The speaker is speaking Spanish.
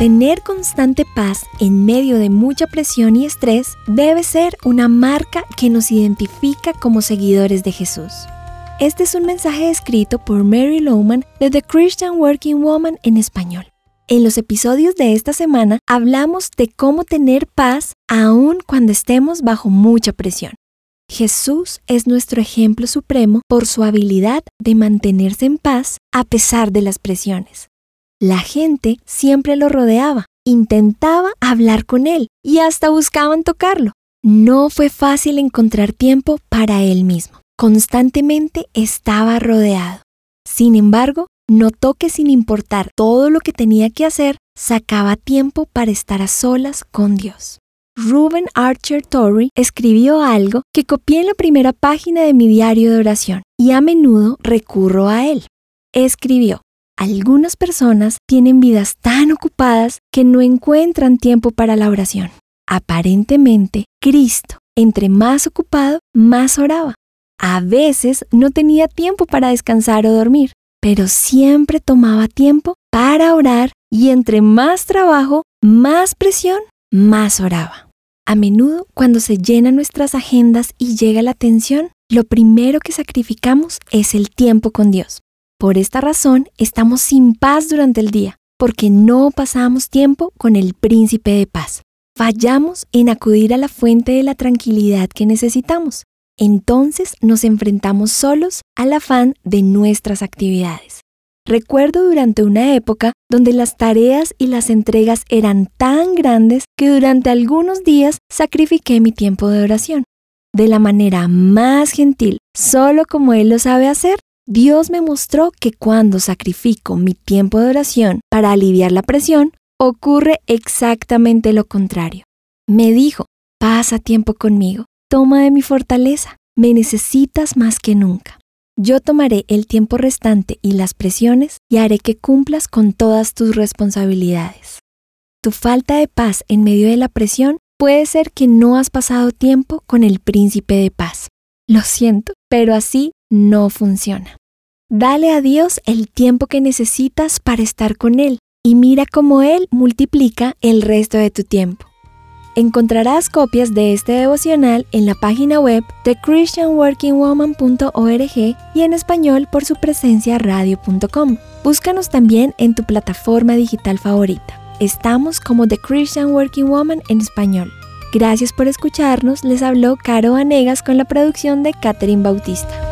Tener constante paz en medio de mucha presión y estrés debe ser una marca que nos identifica como seguidores de Jesús. Este es un mensaje escrito por Mary Lowman de The Christian Working Woman en español. En los episodios de esta semana hablamos de cómo tener paz aun cuando estemos bajo mucha presión. Jesús es nuestro ejemplo supremo por su habilidad de mantenerse en paz a pesar de las presiones. La gente siempre lo rodeaba, intentaba hablar con él y hasta buscaban tocarlo. No fue fácil encontrar tiempo para él mismo. Constantemente estaba rodeado. Sin embargo, notó que sin importar todo lo que tenía que hacer, sacaba tiempo para estar a solas con Dios. Ruben Archer Torrey escribió algo que copié en la primera página de mi diario de oración y a menudo recurro a él. Escribió, algunas personas tienen vidas tan ocupadas que no encuentran tiempo para la oración. Aparentemente, Cristo, entre más ocupado, más oraba. A veces no tenía tiempo para descansar o dormir, pero siempre tomaba tiempo para orar y entre más trabajo, más presión, más oraba. A menudo, cuando se llenan nuestras agendas y llega la tensión, lo primero que sacrificamos es el tiempo con Dios. Por esta razón estamos sin paz durante el día, porque no pasamos tiempo con el príncipe de paz. Fallamos en acudir a la fuente de la tranquilidad que necesitamos. Entonces nos enfrentamos solos al afán de nuestras actividades. Recuerdo durante una época donde las tareas y las entregas eran tan grandes que durante algunos días sacrifiqué mi tiempo de oración. De la manera más gentil, solo como Él lo sabe hacer, Dios me mostró que cuando sacrifico mi tiempo de oración para aliviar la presión, ocurre exactamente lo contrario. Me dijo, pasa tiempo conmigo, toma de mi fortaleza, me necesitas más que nunca. Yo tomaré el tiempo restante y las presiones y haré que cumplas con todas tus responsabilidades. Tu falta de paz en medio de la presión puede ser que no has pasado tiempo con el príncipe de paz. Lo siento, pero así no funciona. Dale a Dios el tiempo que necesitas para estar con Él y mira cómo Él multiplica el resto de tu tiempo. Encontrarás copias de este devocional en la página web de christianworkingwoman.org y en español por su presencia radio.com. Búscanos también en tu plataforma digital favorita. Estamos como The Christian Working Woman en español. Gracias por escucharnos, les habló Caro Vanegas con la producción de Catherine Bautista.